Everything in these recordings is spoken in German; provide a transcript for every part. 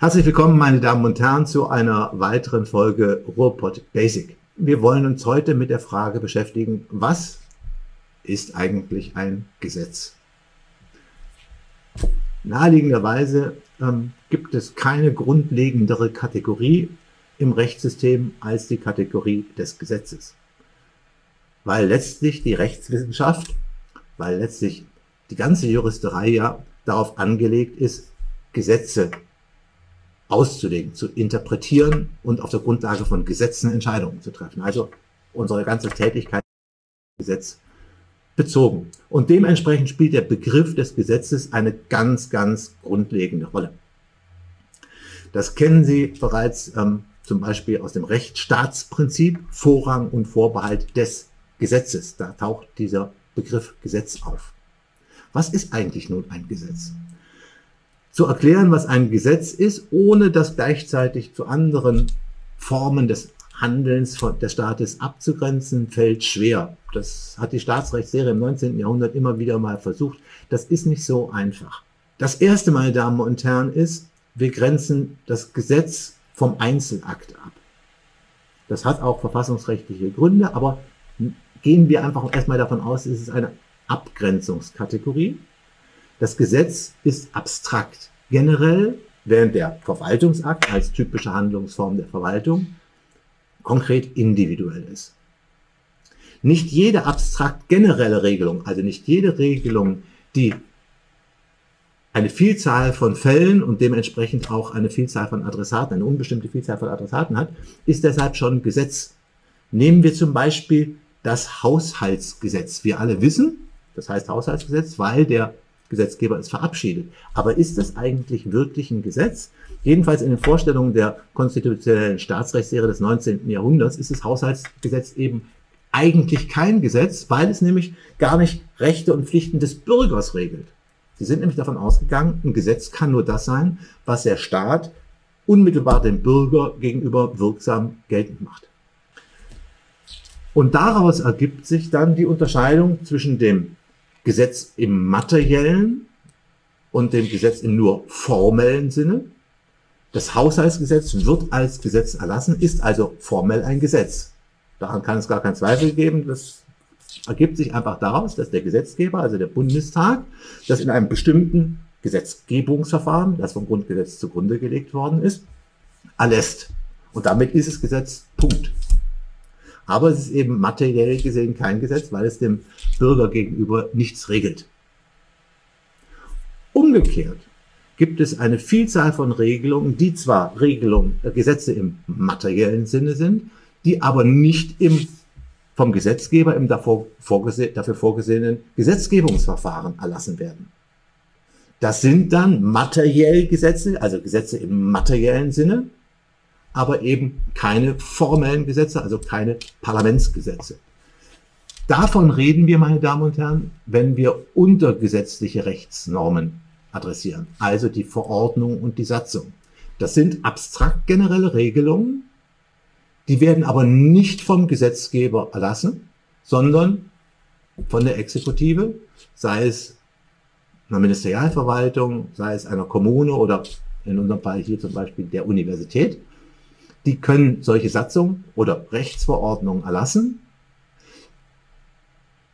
Herzlich willkommen, meine Damen und Herren, zu einer weiteren Folge Ruhrpott Basic. Wir wollen uns heute mit der Frage beschäftigen, was ist eigentlich ein Gesetz? Naheliegenderweise ähm, gibt es keine grundlegendere Kategorie im Rechtssystem als die Kategorie des Gesetzes. Weil letztlich die Rechtswissenschaft, weil letztlich die ganze Juristerei ja darauf angelegt ist, Gesetze auszulegen, zu interpretieren und auf der Grundlage von Gesetzen Entscheidungen zu treffen. Also unsere ganze Tätigkeit Gesetz bezogen. Und dementsprechend spielt der Begriff des Gesetzes eine ganz, ganz grundlegende Rolle. Das kennen Sie bereits ähm, zum Beispiel aus dem Rechtsstaatsprinzip, Vorrang und Vorbehalt des Gesetzes. Da taucht dieser Begriff Gesetz auf. Was ist eigentlich nun ein Gesetz? Zu erklären, was ein Gesetz ist, ohne das gleichzeitig zu anderen Formen des Handelns des Staates abzugrenzen, fällt schwer. Das hat die Staatsrechtslehre im 19. Jahrhundert immer wieder mal versucht. Das ist nicht so einfach. Das erste, meine Damen und Herren, ist, wir grenzen das Gesetz vom Einzelakt ab. Das hat auch verfassungsrechtliche Gründe, aber gehen wir einfach erstmal davon aus, es ist eine Abgrenzungskategorie. Das Gesetz ist abstrakt. Generell, während der Verwaltungsakt als typische Handlungsform der Verwaltung konkret individuell ist. Nicht jede abstrakt generelle Regelung, also nicht jede Regelung, die eine Vielzahl von Fällen und dementsprechend auch eine Vielzahl von Adressaten, eine unbestimmte Vielzahl von Adressaten hat, ist deshalb schon Gesetz. Nehmen wir zum Beispiel das Haushaltsgesetz. Wir alle wissen, das heißt Haushaltsgesetz, weil der Gesetzgeber es verabschiedet. Aber ist das eigentlich wirklich ein Gesetz? Jedenfalls in den Vorstellungen der konstitutionellen Staatsrechtslehre des 19. Jahrhunderts ist das Haushaltsgesetz eben eigentlich kein Gesetz, weil es nämlich gar nicht Rechte und Pflichten des Bürgers regelt. Sie sind nämlich davon ausgegangen, ein Gesetz kann nur das sein, was der Staat unmittelbar dem Bürger gegenüber wirksam geltend macht. Und daraus ergibt sich dann die Unterscheidung zwischen dem Gesetz im materiellen und dem Gesetz im nur formellen Sinne. Das Haushaltsgesetz wird als Gesetz erlassen, ist also formell ein Gesetz. Daran kann es gar keinen Zweifel geben. Das ergibt sich einfach daraus, dass der Gesetzgeber, also der Bundestag, das in einem bestimmten Gesetzgebungsverfahren, das vom Grundgesetz zugrunde gelegt worden ist, erlässt. Und damit ist es Gesetz. Punkt. Aber es ist eben materiell gesehen kein Gesetz, weil es dem Bürger gegenüber nichts regelt. Umgekehrt gibt es eine Vielzahl von Regelungen, die zwar Regelungen, äh, Gesetze im materiellen Sinne sind, die aber nicht im vom Gesetzgeber im davor vorgese dafür vorgesehenen Gesetzgebungsverfahren erlassen werden. Das sind dann materiell Gesetze, also Gesetze im materiellen Sinne, aber eben keine formellen Gesetze, also keine Parlamentsgesetze. Davon reden wir, meine Damen und Herren, wenn wir untergesetzliche Rechtsnormen adressieren, also die Verordnung und die Satzung. Das sind abstrakt generelle Regelungen, die werden aber nicht vom Gesetzgeber erlassen, sondern von der Exekutive, sei es einer Ministerialverwaltung, sei es einer Kommune oder in unserem Fall hier zum Beispiel der Universität die können solche Satzungen oder Rechtsverordnungen erlassen.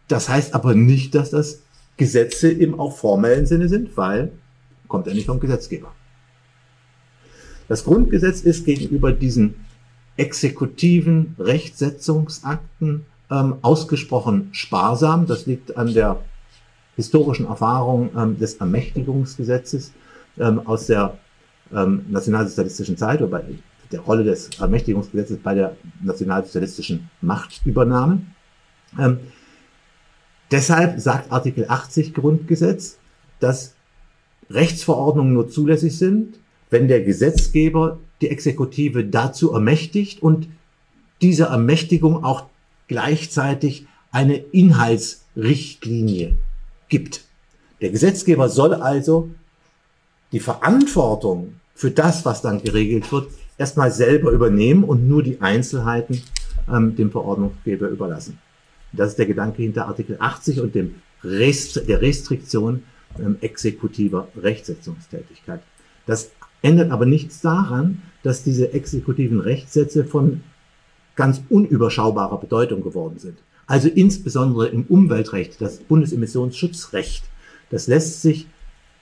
Das heißt aber nicht, dass das Gesetze im auch formellen Sinne sind, weil kommt ja nicht vom Gesetzgeber. Das Grundgesetz ist gegenüber diesen exekutiven Rechtsetzungsakten ähm, ausgesprochen sparsam. Das liegt an der historischen Erfahrung ähm, des Ermächtigungsgesetzes ähm, aus der ähm, nationalsozialistischen Zeit oder bei der Rolle des Ermächtigungsgesetzes bei der nationalsozialistischen Machtübernahme. Ähm, deshalb sagt Artikel 80 Grundgesetz, dass Rechtsverordnungen nur zulässig sind, wenn der Gesetzgeber die Exekutive dazu ermächtigt und diese Ermächtigung auch gleichzeitig eine Inhaltsrichtlinie gibt. Der Gesetzgeber soll also die Verantwortung für das, was dann geregelt wird, erstmal selber übernehmen und nur die Einzelheiten ähm, dem Verordnungsgeber überlassen. Das ist der Gedanke hinter Artikel 80 und dem Rest, der Restriktion ähm, exekutiver Rechtsetzungstätigkeit. Das ändert aber nichts daran, dass diese exekutiven Rechtssätze von ganz unüberschaubarer Bedeutung geworden sind. Also insbesondere im Umweltrecht, das Bundesemissionsschutzrecht, das lässt sich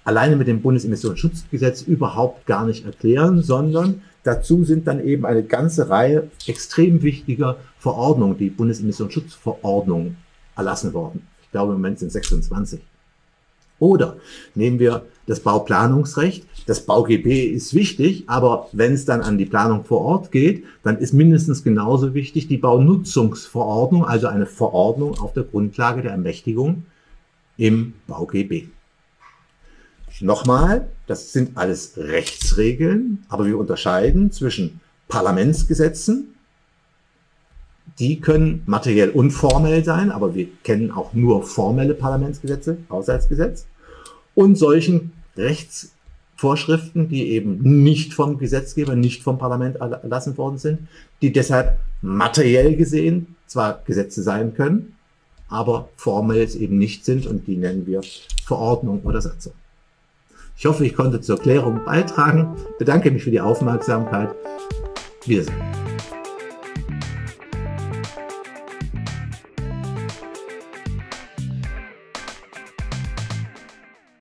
alleine mit dem Bundesemissionsschutzgesetz überhaupt gar nicht erklären, sondern dazu sind dann eben eine ganze Reihe extrem wichtiger Verordnungen, die Bundesemissionsschutzverordnung erlassen worden. Ich glaube, im Moment sind 26. Oder nehmen wir das Bauplanungsrecht. Das BauGB ist wichtig, aber wenn es dann an die Planung vor Ort geht, dann ist mindestens genauso wichtig die Baunutzungsverordnung, also eine Verordnung auf der Grundlage der Ermächtigung im BauGB. Nochmal, das sind alles Rechtsregeln, aber wir unterscheiden zwischen Parlamentsgesetzen, die können materiell und formell sein, aber wir kennen auch nur formelle Parlamentsgesetze, Haushaltsgesetz, und solchen Rechtsvorschriften, die eben nicht vom Gesetzgeber, nicht vom Parlament erlassen worden sind, die deshalb materiell gesehen zwar Gesetze sein können, aber formell eben nicht sind und die nennen wir Verordnung oder Satzung. Ich hoffe, ich konnte zur Klärung beitragen. Bedanke mich für die Aufmerksamkeit. Wiedersehen.